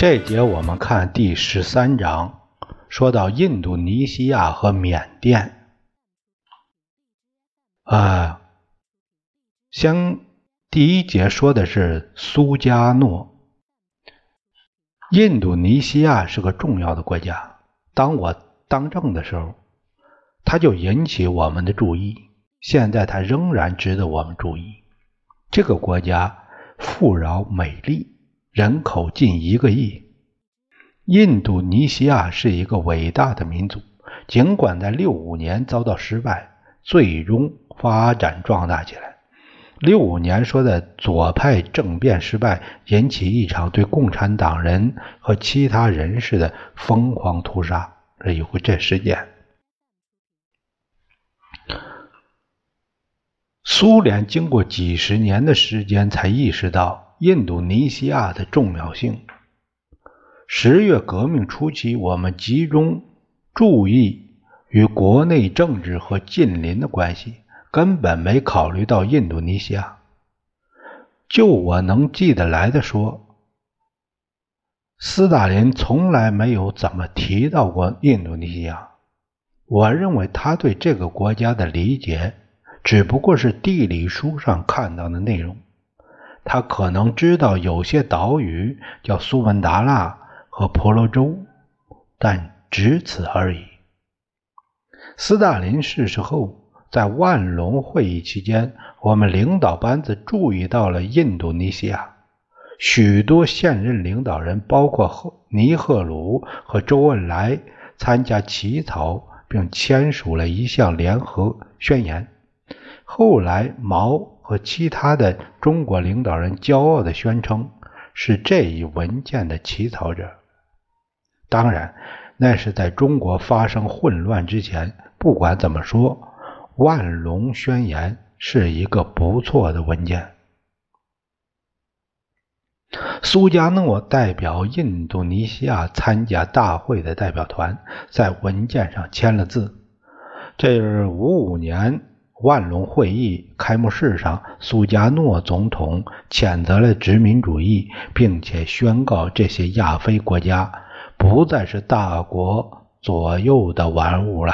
这节我们看第十三章，说到印度尼西亚和缅甸。啊，先第一节说的是苏加诺。印度尼西亚是个重要的国家。当我当政的时候，它就引起我们的注意。现在它仍然值得我们注意。这个国家富饶美丽。人口近一个亿，印度尼西亚是一个伟大的民族。尽管在六五年遭到失败，最终发展壮大起来。六五年说的左派政变失败，引起一场对共产党人和其他人士的疯狂屠杀，这一回这事件。苏联经过几十年的时间，才意识到。印度尼西亚的重要性。十月革命初期，我们集中注意与国内政治和近邻的关系，根本没考虑到印度尼西亚。就我能记得来的说，斯大林从来没有怎么提到过印度尼西亚。我认为他对这个国家的理解，只不过是地理书上看到的内容。他可能知道有些岛屿叫苏门答腊和婆罗洲，但只此而已。斯大林逝世后，在万隆会议期间，我们领导班子注意到了印度尼西亚。许多现任领导人，包括尼赫鲁和周恩来，参加起草并签署了一项联合宣言。后来，毛。和其他的中国领导人骄傲地宣称是这一文件的起草者。当然，那是在中国发生混乱之前。不管怎么说，《万隆宣言》是一个不错的文件。苏加诺代表印度尼西亚参加大会的代表团在文件上签了字。这是五五年。万隆会议开幕式上，苏加诺总统谴责了殖民主义，并且宣告这些亚非国家不再是大国左右的玩物了。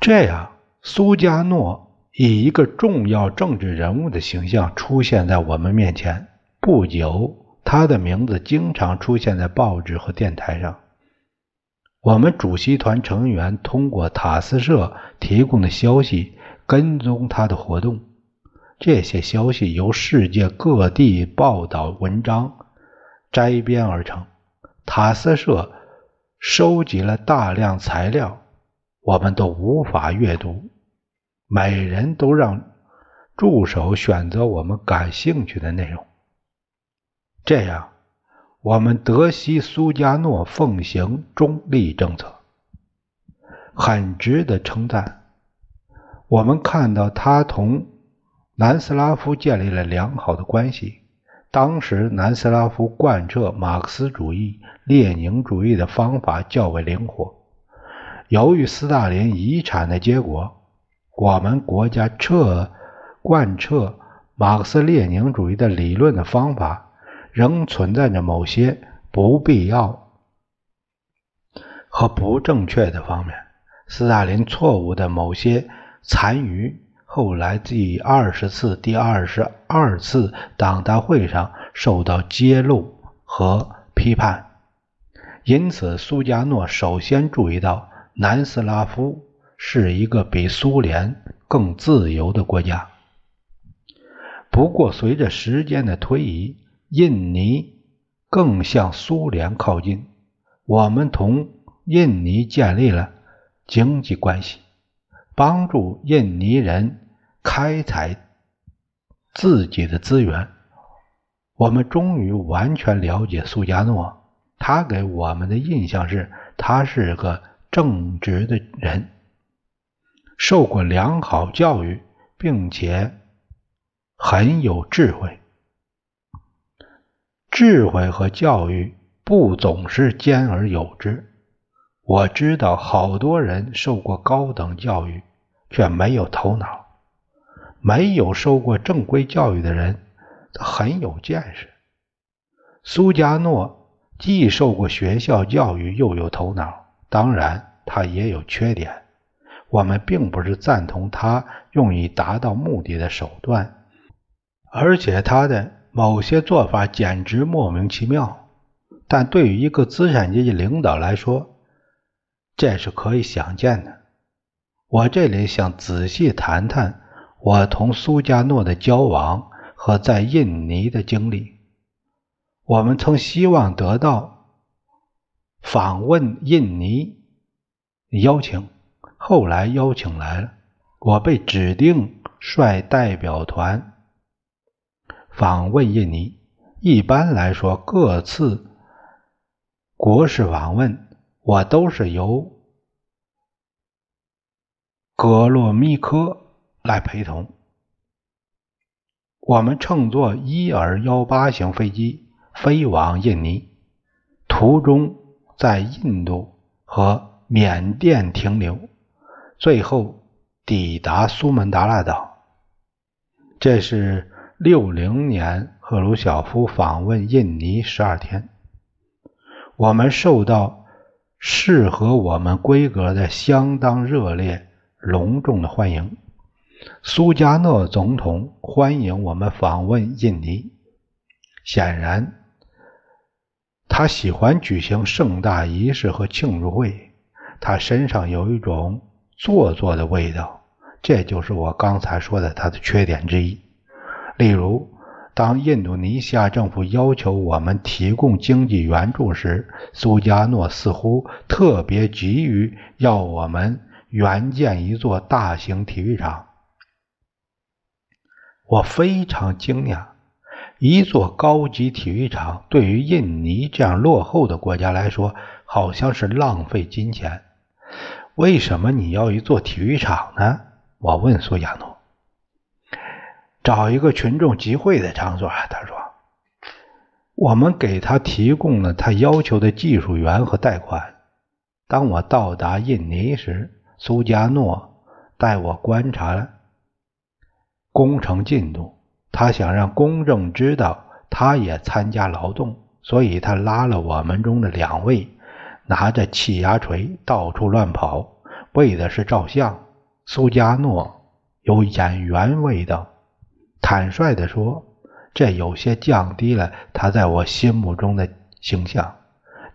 这样，苏加诺以一个重要政治人物的形象出现在我们面前。不久，他的名字经常出现在报纸和电台上。我们主席团成员通过塔斯社提供的消息跟踪他的活动，这些消息由世界各地报道文章摘编而成。塔斯社收集了大量材料，我们都无法阅读。每人都让助手选择我们感兴趣的内容，这样。我们德西苏加诺奉行中立政策，很值得称赞。我们看到他同南斯拉夫建立了良好的关系。当时南斯拉夫贯彻马克思主义、列宁主义的方法较为灵活。由于斯大林遗产的结果，我们国家彻贯彻马克思列宁主义的理论的方法。仍存在着某些不必要和不正确的方面。斯大林错误的某些残余，后来第二十次、第二十二次党大会上受到揭露和批判。因此，苏加诺首先注意到南斯拉夫是一个比苏联更自由的国家。不过，随着时间的推移，印尼更向苏联靠近，我们同印尼建立了经济关系，帮助印尼人开采自己的资源。我们终于完全了解苏加诺，他给我们的印象是，他是个正直的人，受过良好教育，并且很有智慧。智慧和教育不总是兼而有之。我知道好多人受过高等教育，却没有头脑；没有受过正规教育的人。很有见识。苏加诺既受过学校教育，又有头脑。当然，他也有缺点。我们并不是赞同他用以达到目的的手段，而且他的某些做法简直莫名其妙。但对于一个资产阶级领导来说，这是可以想见的。我这里想仔细谈谈我同苏加诺的交往。和在印尼的经历，我们曾希望得到访问印尼邀请，后来邀请来了，我被指定率代表团访问印尼。一般来说，各次国事访问，我都是由格洛米科来陪同。我们乘坐伊尔幺八型飞机飞往印尼，途中在印度和缅甸停留，最后抵达苏门答腊岛。这是六零年赫鲁晓夫访问印尼十二天，我们受到适合我们规格的相当热烈、隆重的欢迎。苏加诺总统欢迎我们访问印尼。显然，他喜欢举行盛大仪式和庆祝会。他身上有一种做作的味道，这就是我刚才说的他的缺点之一。例如，当印度尼西亚政府要求我们提供经济援助时，苏加诺似乎特别急于要我们援建一座大型体育场。我非常惊讶，一座高级体育场对于印尼这样落后的国家来说，好像是浪费金钱。为什么你要一座体育场呢？我问苏亚诺。找一个群众集会的场所。他说，我们给他提供了他要求的技术员和贷款。当我到达印尼时，苏加诺带我观察了。工程进度，他想让公众知道他也参加劳动，所以他拉了我们中的两位，拿着气压锤到处乱跑，为的是照相。苏加诺有演员味道，坦率地说，这有些降低了他在我心目中的形象。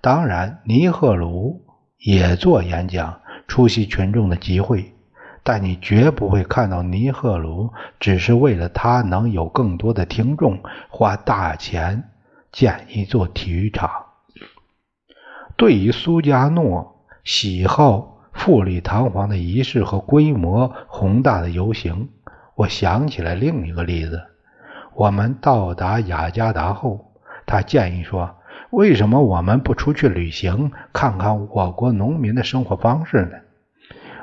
当然，尼赫鲁也做演讲，出席群众的集会。但你绝不会看到尼赫鲁只是为了他能有更多的听众，花大钱建一座体育场。对于苏加诺喜好富丽堂皇的仪式和规模宏大的游行，我想起来另一个例子。我们到达雅加达后，他建议说：“为什么我们不出去旅行，看看我国农民的生活方式呢？”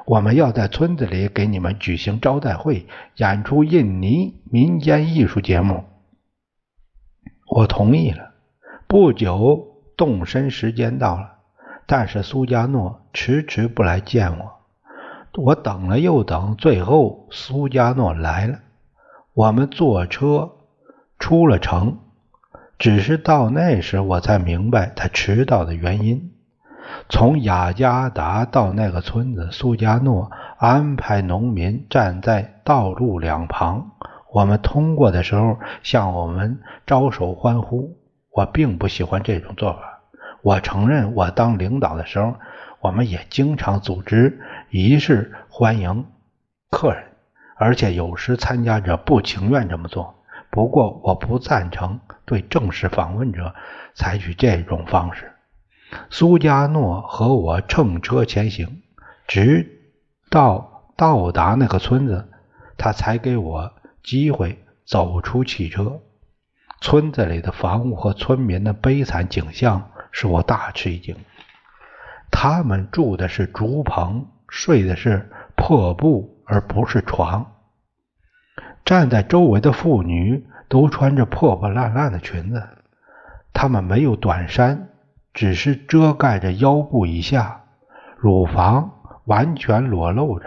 我们要在村子里给你们举行招待会，演出印尼民间艺术节目。我同意了。不久，动身时间到了，但是苏加诺迟迟不来见我。我等了又等，最后苏加诺来了。我们坐车出了城，只是到那时我才明白他迟到的原因。从雅加达到那个村子，苏加诺安排农民站在道路两旁。我们通过的时候，向我们招手欢呼。我并不喜欢这种做法。我承认，我当领导的时候，我们也经常组织仪式欢迎客人，而且有时参加者不情愿这么做。不过，我不赞成对正式访问者采取这种方式。苏加诺和我乘车前行，直到到达那个村子。他才给我机会走出汽车。村子里的房屋和村民的悲惨景象使我大吃一惊。他们住的是竹棚，睡的是破布，而不是床。站在周围的妇女都穿着破破烂烂的裙子，她们没有短衫，只是遮盖着腰部以下，乳房完全裸露着。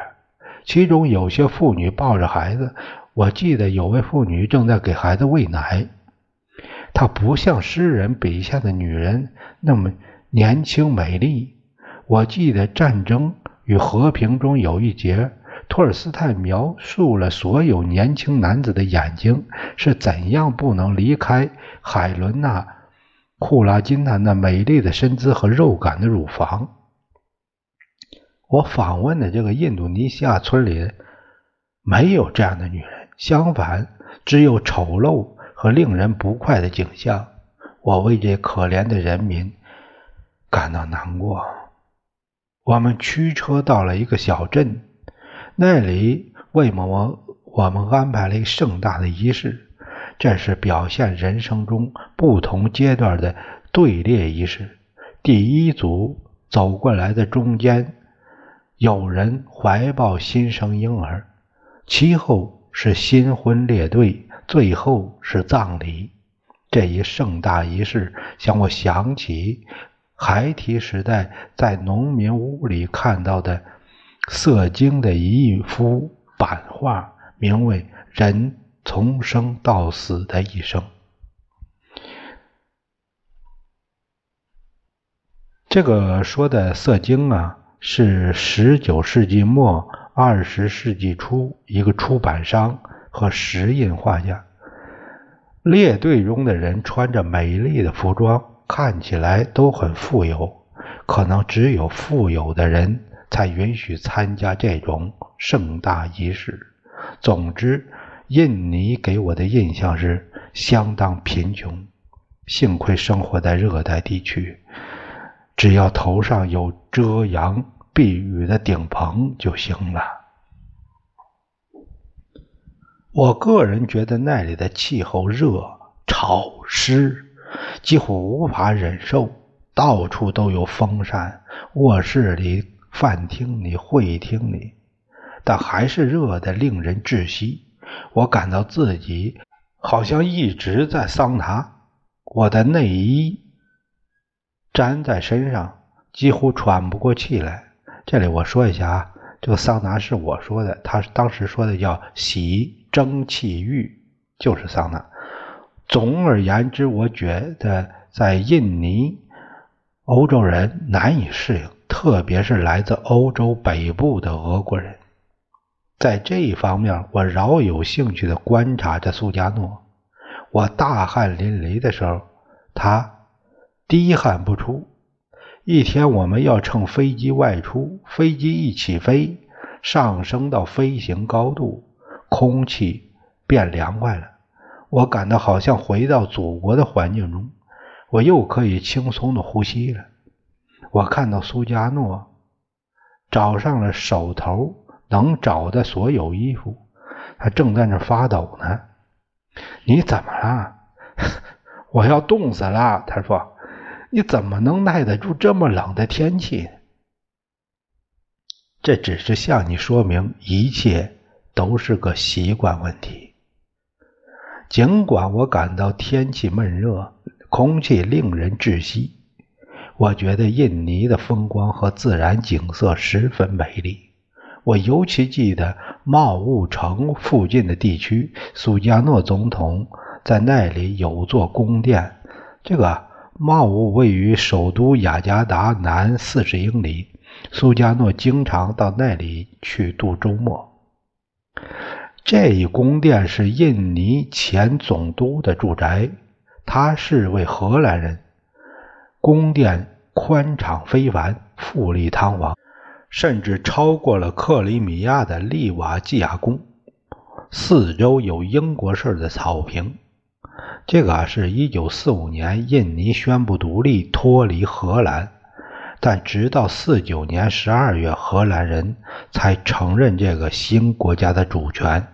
其中有些妇女抱着孩子，我记得有位妇女正在给孩子喂奶。她不像诗人笔下的女人那么年轻美丽。我记得《战争与和平》中有一节，托尔斯泰描述了所有年轻男子的眼睛是怎样不能离开海伦娜·库拉金娜那美丽的身姿和肉感的乳房。我访问的这个印度尼西亚村里没有这样的女人，相反，只有丑陋和令人不快的景象。我为这可怜的人民感到难过。我们驱车到了一个小镇，那里为我们我们安排了一个盛大的仪式，这是表现人生中不同阶段的队列仪式。第一组走过来的中间，有人怀抱新生婴儿，其后是新婚列队，最后是葬礼。这一盛大仪式向我想起。孩提时代在农民屋里看到的色经的一幅版画，名为《人从生到死的一生》。这个说的色经啊，是十九世纪末二十世纪初一个出版商和石印画家。列队中的人穿着美丽的服装。看起来都很富有，可能只有富有的人才允许参加这种盛大仪式。总之，印尼给我的印象是相当贫穷。幸亏生活在热带地区，只要头上有遮阳避雨的顶棚就行了。我个人觉得那里的气候热、潮湿。几乎无法忍受，到处都有风扇，卧室里、饭厅里、会议厅里，但还是热得令人窒息。我感到自己好像一直在桑拿，我的内衣粘在身上，几乎喘不过气来。这里我说一下啊，这个桑拿是我说的，他当时说的叫洗蒸汽浴，就是桑拿。总而言之，我觉得在印尼，欧洲人难以适应，特别是来自欧洲北部的俄国人。在这一方面，我饶有兴趣地观察着苏加诺。我大汗淋漓的时候，他滴汗不出。一天，我们要乘飞机外出，飞机一起飞，上升到飞行高度，空气变凉快了。我感到好像回到祖国的环境中，我又可以轻松的呼吸了。我看到苏加诺找上了手头能找的所有衣服，他正在那发抖呢。你怎么了？我要冻死了。他说：“你怎么能耐得住这么冷的天气？”这只是向你说明，一切都是个习惯问题。尽管我感到天气闷热，空气令人窒息，我觉得印尼的风光和自然景色十分美丽。我尤其记得茂物城附近的地区，苏加诺总统在那里有座宫殿。这个茂物位于首都雅加达南四十英里，苏加诺经常到那里去度周末。这一宫殿是印尼前总督的住宅，他是位荷兰人。宫殿宽敞非凡，富丽堂皇，甚至超过了克里米亚的利瓦基亚宫。四周有英国式的草坪。这个是一九四五年印尼宣布独立，脱离荷兰，但直到四九年十二月，荷兰人才承认这个新国家的主权。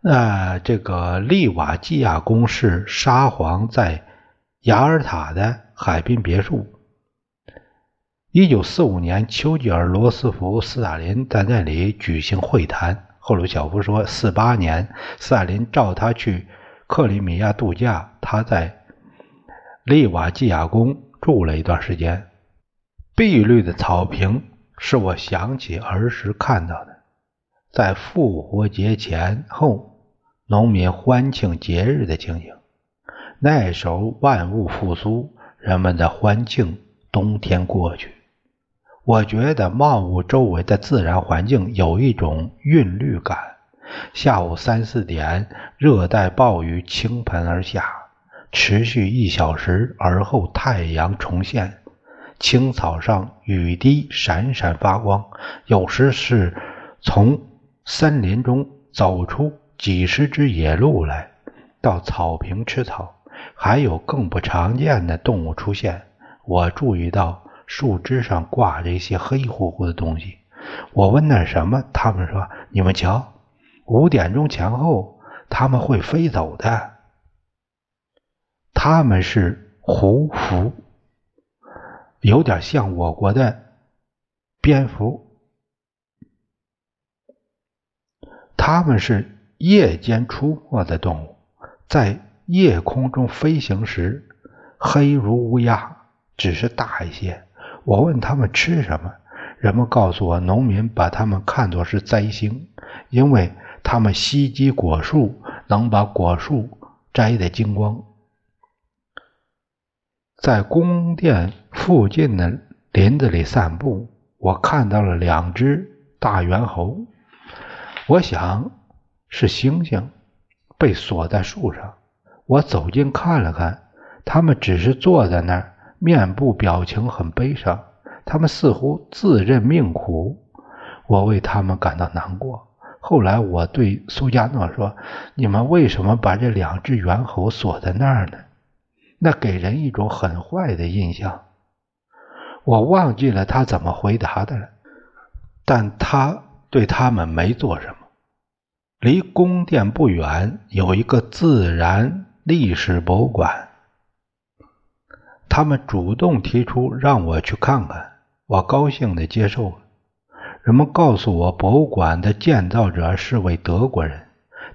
那这个利瓦基亚宫是沙皇在雅尔塔的海滨别墅。一九四五年，丘吉尔、罗斯福、斯大林在那里举行会谈。赫鲁晓夫说，四八年，斯大林召他去克里米亚度假，他在利瓦基亚宫住了一段时间。碧绿的草坪使我想起儿时看到的，在复活节前后，农民欢庆节日的情景。那时候万物复苏，人们的欢庆冬天过去。我觉得茂屋周围的自然环境有一种韵律感。下午三四点，热带暴雨倾盆而下，持续一小时，而后太阳重现，青草上雨滴闪闪发光。有时是从森林中走出几十只野鹿来到草坪吃草，还有更不常见的动物出现。我注意到。树枝上挂着一些黑乎乎的东西，我问那什么，他们说：“你们瞧，五点钟前后他们会飞走的。他们是胡蝠，有点像我国的蝙蝠。他们是夜间出没的动物，在夜空中飞行时黑如乌鸦，只是大一些。”我问他们吃什么，人们告诉我，农民把他们看作是灾星，因为他们袭击果树，能把果树摘得精光。在宫殿附近的林子里散步，我看到了两只大猿猴，我想是猩猩，被锁在树上。我走近看了看，他们只是坐在那儿。面部表情很悲伤，他们似乎自认命苦，我为他们感到难过。后来我对苏加诺说：“你们为什么把这两只猿猴锁在那儿呢？那给人一种很坏的印象。”我忘记了他怎么回答的了，但他对他们没做什么。离宫殿不远有一个自然历史博物馆。他们主动提出让我去看看，我高兴地接受了。人们告诉我，博物馆的建造者是位德国人，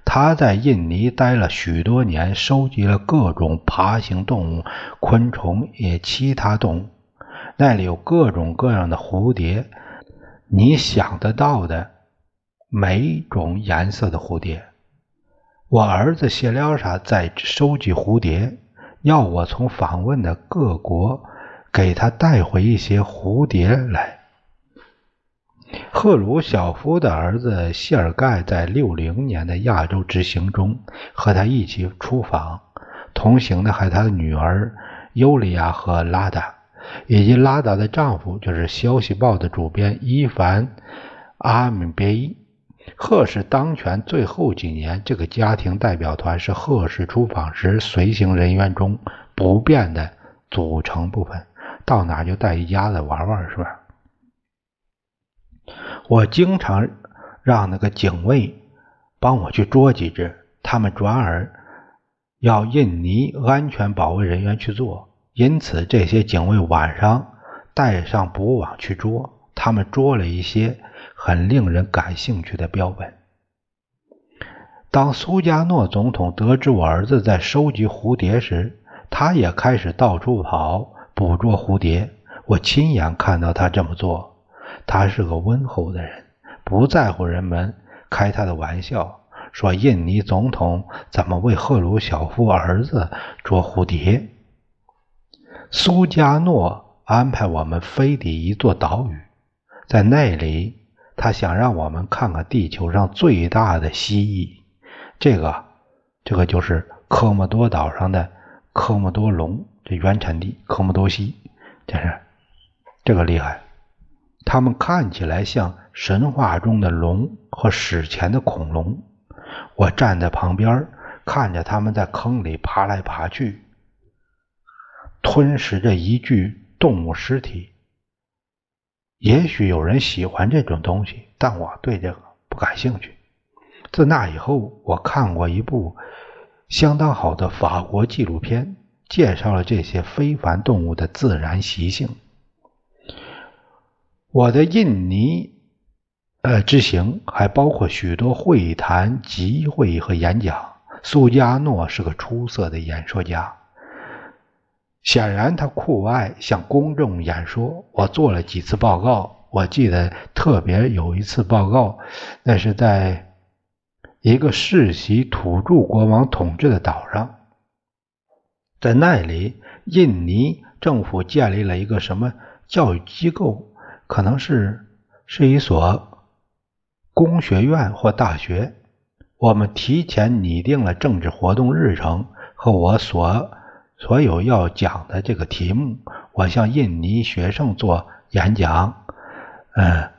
他在印尼待了许多年，收集了各种爬行动物、昆虫也其他动物。那里有各种各样的蝴蝶，你想得到的每种颜色的蝴蝶。我儿子谢廖沙在收集蝴蝶。要我从访问的各国给他带回一些蝴蝶来。赫鲁晓夫的儿子谢尔盖在六零年的亚洲之行中和他一起出访，同行的还有他的女儿尤利亚和拉达，以及拉达的丈夫，就是《消息报》的主编伊凡·阿米别伊。赫氏当权最后几年，这个家庭代表团是赫氏出访时随行人员中不变的组成部分，到哪就带一家子玩玩，是吧？我经常让那个警卫帮我去捉几只，他们转而要印尼安全保卫人员去做，因此这些警卫晚上带上捕网去捉，他们捉了一些。很令人感兴趣的标本。当苏加诺总统得知我儿子在收集蝴蝶时，他也开始到处跑捕捉蝴蝶。我亲眼看到他这么做。他是个温厚的人，不在乎人们开他的玩笑，说印尼总统怎么为赫鲁晓夫儿子捉蝴蝶。苏加诺安排我们飞抵一座岛屿，在那里。他想让我们看看地球上最大的蜥蜴，这个，这个就是科莫多岛上的科莫多龙，这原产地科莫多蜥，这是这个厉害。它们看起来像神话中的龙和史前的恐龙。我站在旁边看着它们在坑里爬来爬去，吞食着一具动物尸体。也许有人喜欢这种东西，但我对这个不感兴趣。自那以后，我看过一部相当好的法国纪录片，介绍了这些非凡动物的自然习性。我的印尼呃之行还包括许多会谈、集会和演讲。苏加诺是个出色的演说家，显然他酷爱向公众演说。我做了几次报告，我记得特别有一次报告，那是在一个世袭土著国王统治的岛上，在那里，印尼政府建立了一个什么教育机构，可能是是一所工学院或大学。我们提前拟定了政治活动日程和我所所有要讲的这个题目。我向印尼学生做演讲，嗯，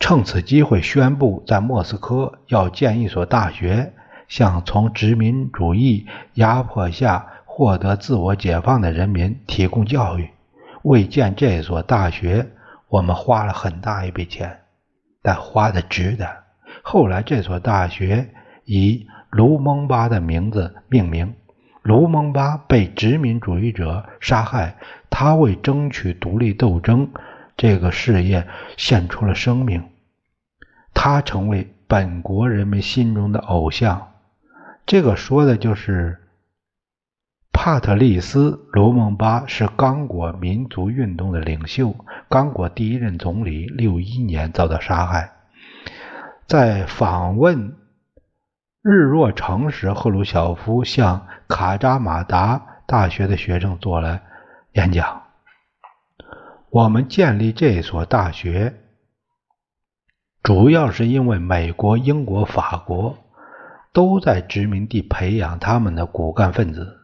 趁此机会宣布，在莫斯科要建一所大学，向从殖民主义压迫下获得自我解放的人民提供教育。为建这所大学，我们花了很大一笔钱，但花的值得。后来这所大学。以卢蒙巴的名字命名。卢蒙巴被殖民主义者杀害，他为争取独立斗争这个事业献出了生命，他成为本国人民心中的偶像。这个说的就是帕特利斯·卢蒙巴是刚果民族运动的领袖，刚果第一任总理。六一年遭到杀害，在访问。日落城时，赫鲁晓夫向卡扎马达大学的学生做了演讲。我们建立这所大学，主要是因为美国、英国、法国都在殖民地培养他们的骨干分子，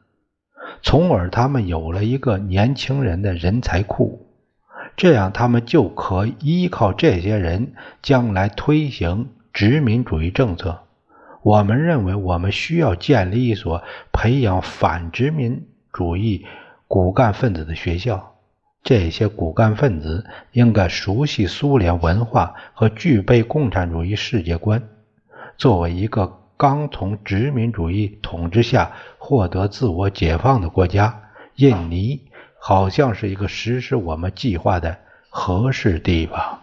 从而他们有了一个年轻人的人才库，这样他们就可依靠这些人将来推行殖民主义政策。我们认为，我们需要建立一所培养反殖民主义骨干分子的学校。这些骨干分子应该熟悉苏联文化和具备共产主义世界观。作为一个刚从殖民主义统治下获得自我解放的国家，印尼好像是一个实施我们计划的合适地方。